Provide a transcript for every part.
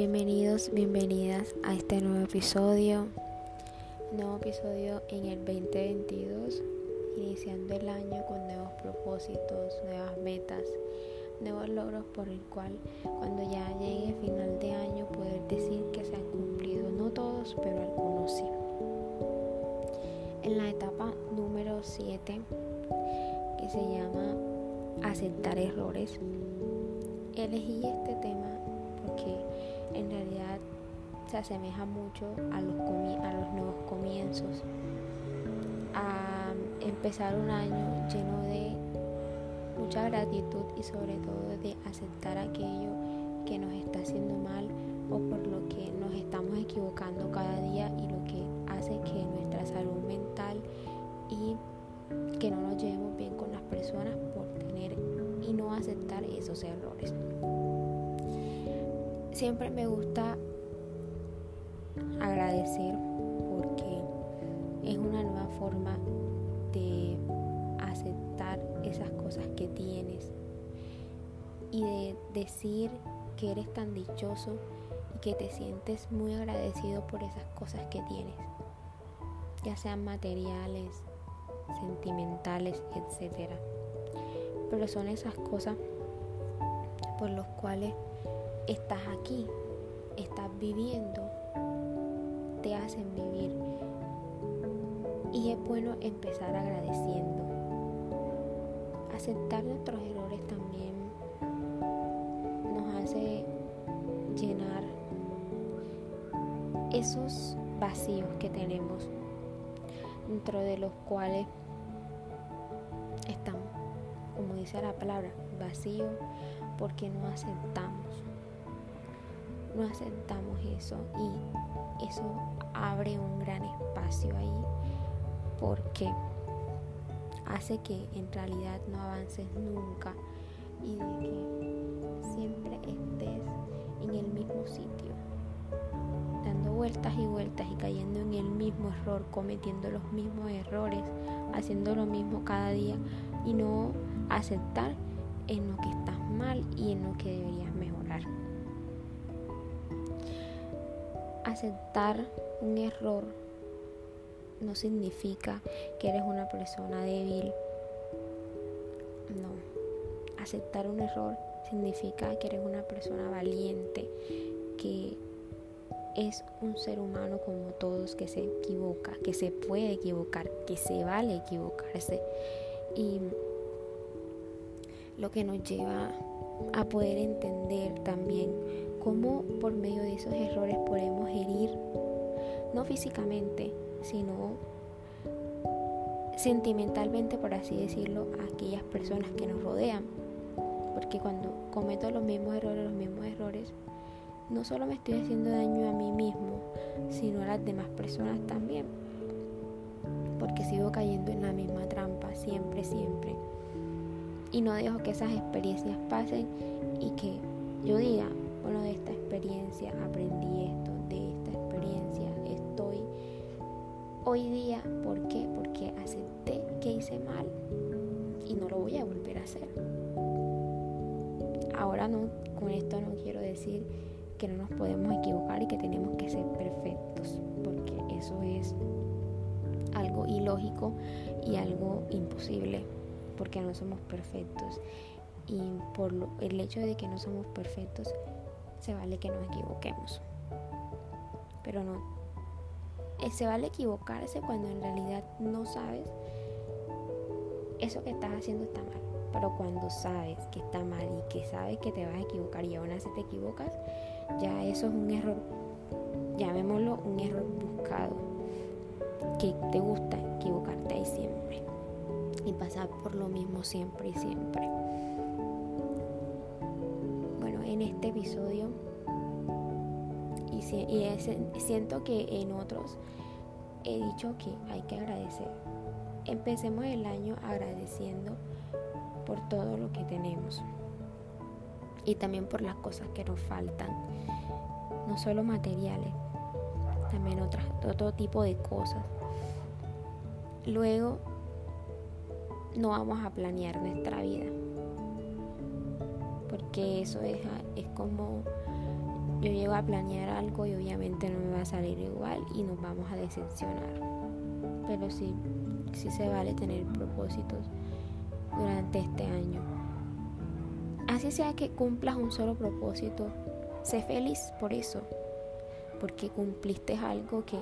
bienvenidos, bienvenidas a este nuevo episodio, nuevo episodio en el 2022, iniciando el año con nuevos propósitos, nuevas metas, nuevos logros por el cual cuando ya llegue final de año poder decir que se han cumplido, no todos, pero algunos sí. En la etapa número 7, que se llama aceptar errores, elegí este tema porque en realidad se asemeja mucho a los, a los nuevos comienzos, a empezar un año lleno de mucha gratitud y sobre todo de aceptar aquello que nos está haciendo mal o por lo que nos estamos equivocando cada día y lo que hace que nuestra salud mental y que no nos llevemos bien con las personas por tener y no aceptar esos errores siempre me gusta agradecer porque es una nueva forma de aceptar esas cosas que tienes y de decir que eres tan dichoso y que te sientes muy agradecido por esas cosas que tienes, ya sean materiales, sentimentales, etc. Pero son esas cosas por las cuales estás aquí, estás viviendo, te hacen vivir. Y es bueno empezar agradeciendo. Aceptar nuestros errores también nos hace llenar esos vacíos que tenemos, dentro de los cuales estamos, como dice la palabra, vacío porque no aceptamos no aceptamos eso y eso abre un gran espacio ahí porque hace que en realidad no avances nunca y de que siempre estés en el mismo sitio, dando vueltas y vueltas y cayendo en el mismo error, cometiendo los mismos errores, haciendo lo mismo cada día y no aceptar en lo que estás mal y en lo que deberías mejorar aceptar un error no significa que eres una persona débil. No. Aceptar un error significa que eres una persona valiente, que es un ser humano como todos, que se equivoca, que se puede equivocar, que se vale equivocarse. Y lo que nos lleva a poder entender también cómo por medio de esos errores podemos herir, no físicamente, sino sentimentalmente, por así decirlo, a aquellas personas que nos rodean. Porque cuando cometo los mismos errores, los mismos errores, no solo me estoy haciendo daño a mí mismo, sino a las demás personas también. Porque sigo cayendo en la misma trampa, siempre, siempre. Y no dejo que esas experiencias pasen y que yo diga, bueno, de esta experiencia aprendí esto, de esta experiencia estoy hoy día, ¿por qué? Porque acepté que hice mal y no lo voy a volver a hacer. Ahora no, con esto no quiero decir que no nos podemos equivocar y que tenemos que ser perfectos, porque eso es algo ilógico y algo imposible, porque no somos perfectos. Y por el hecho de que no somos perfectos, se vale que nos equivoquemos. Pero no, eh, se vale equivocarse cuando en realidad no sabes eso que estás haciendo está mal. Pero cuando sabes que está mal y que sabes que te vas a equivocar y aún así te equivocas, ya eso es un error, llamémoslo un error buscado, que te gusta equivocarte ahí siempre y pasar por lo mismo siempre y siempre en este episodio y, siento que en otros he dicho que hay que agradecer. Empecemos el año agradeciendo por todo lo que tenemos y también por las cosas que nos faltan, no solo materiales, también otras, otro tipo de cosas. Luego no vamos a planear nuestra vida, porque eso es, es como yo llego a planear algo y obviamente no me va a salir igual y nos vamos a decepcionar. Pero sí, sí se vale tener propósitos durante este año. Así sea que cumplas un solo propósito, sé feliz por eso, porque cumpliste algo que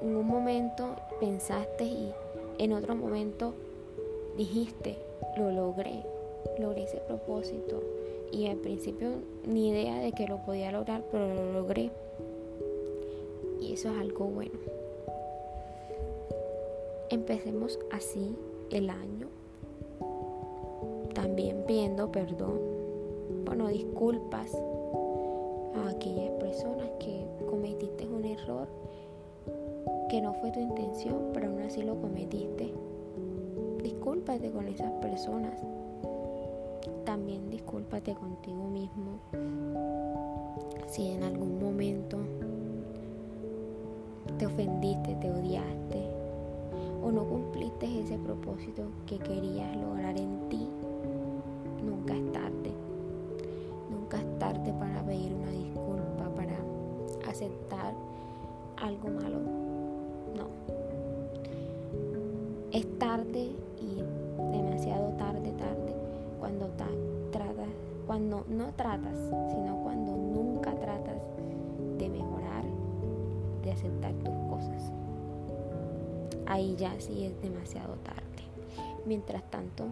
en un momento pensaste y en otro momento dijiste, lo logré, logré ese propósito. Y al principio ni idea de que lo podía lograr, pero lo logré. Y eso es algo bueno. Empecemos así el año. También pidiendo perdón, bueno, disculpas a aquellas personas que cometiste un error que no fue tu intención, pero aún así lo cometiste. Discúlpate con esas personas. También discúlpate contigo mismo. Si en algún momento te ofendiste, te odiaste o no cumpliste ese propósito que querías lograr en ti, nunca es tarde. Nunca es tarde para pedir una disculpa, para aceptar algo malo no. Es tarde cuando no tratas, sino cuando nunca tratas de mejorar, de aceptar tus cosas. Ahí ya sí es demasiado tarde. Mientras tanto,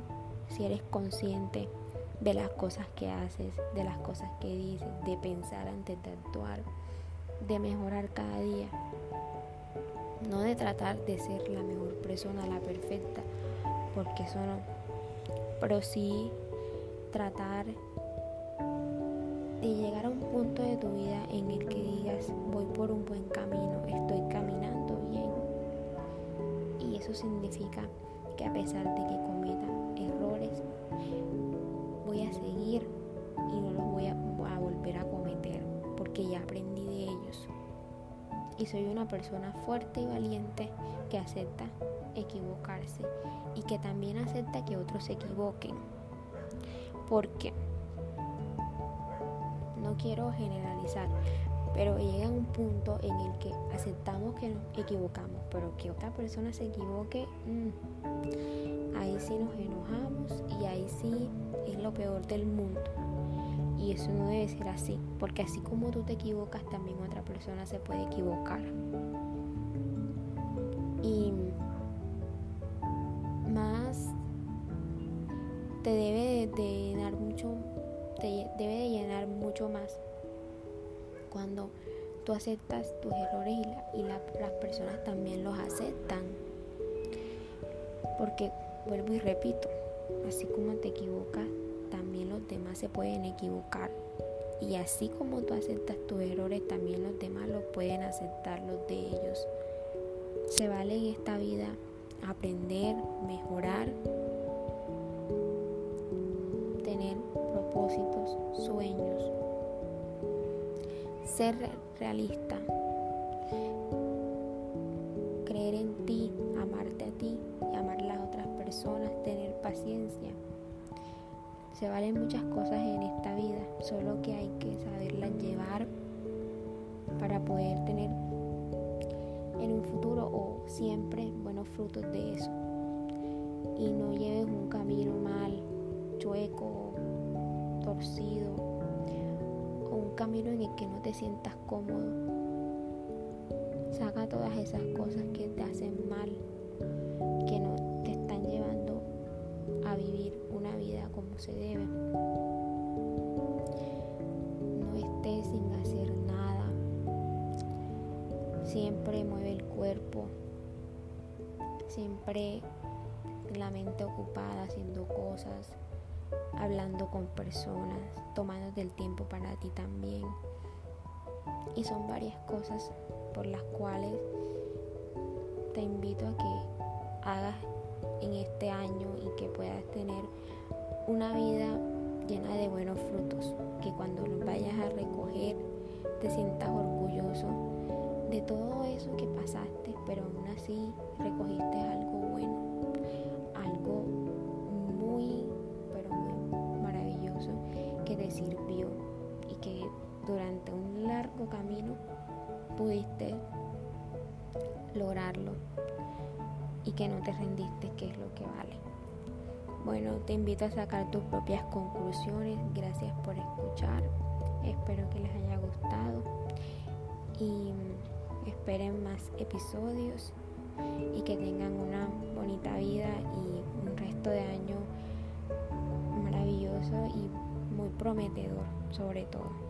si eres consciente de las cosas que haces, de las cosas que dices, de pensar antes de actuar, de mejorar cada día, no de tratar de ser la mejor persona, la perfecta, porque eso no, pero sí tratar de llegar a un punto de tu vida en el que digas, voy por un buen camino, estoy caminando bien. Y eso significa que a pesar de que cometa errores, voy a seguir y no los voy a, a volver a cometer, porque ya aprendí de ellos y soy una persona fuerte y valiente que acepta equivocarse y que también acepta que otros se equivoquen. Porque quiero generalizar, pero llega un punto en el que aceptamos que nos equivocamos, pero que otra persona se equivoque, mm, ahí sí nos enojamos y ahí sí es lo peor del mundo. Y eso no debe ser así, porque así como tú te equivocas, también otra persona se puede equivocar. Y más te debe de, llenar mucho, te debe de llenar mucho más cuando tú aceptas tus errores y, las personas también los aceptan. Porque vuelvo y repito, así como te equivocas, también los demás se pueden equivocar. Y así como tú aceptas tus errores, también los demás los pueden aceptar los de ellos. Se vale en esta vida aprender, mejorar, ser realista, creer en ti, amarte a ti y amar a las otras personas, tener paciencia. Se valen muchas cosas en esta vida, solo que hay que saberlas llevar para poder tener en un futuro o siempre buenos frutos de eso. Y no lleves un camino mal, chueco, torcido, camino en el que no te sientas cómodo. Saca todas esas cosas que te hacen mal, que no te están llevando a vivir una vida como se debe. No estés sin hacer nada. Siempre mueve el cuerpo. Siempre la mente ocupada haciendo cosas, hablando con personas, tomando el tiempo para ti también. Y son varias cosas por las cuales te invito a que hagas en este año y que puedas tener una vida llena de buenos frutos, que cuando los vayas a recoger te sientas orgulloso de todo eso que pasaste, pero aún así recogiste algo te sirvió y que durante un largo camino pudiste lograrlo y que no te rendiste, que es lo que vale. Bueno, te invito a sacar tus propias conclusiones. Gracias por escuchar. Espero que les haya gustado y esperen más episodios y que tengan una bonita vida y un resto de año maravilloso y prometedor sobre todo.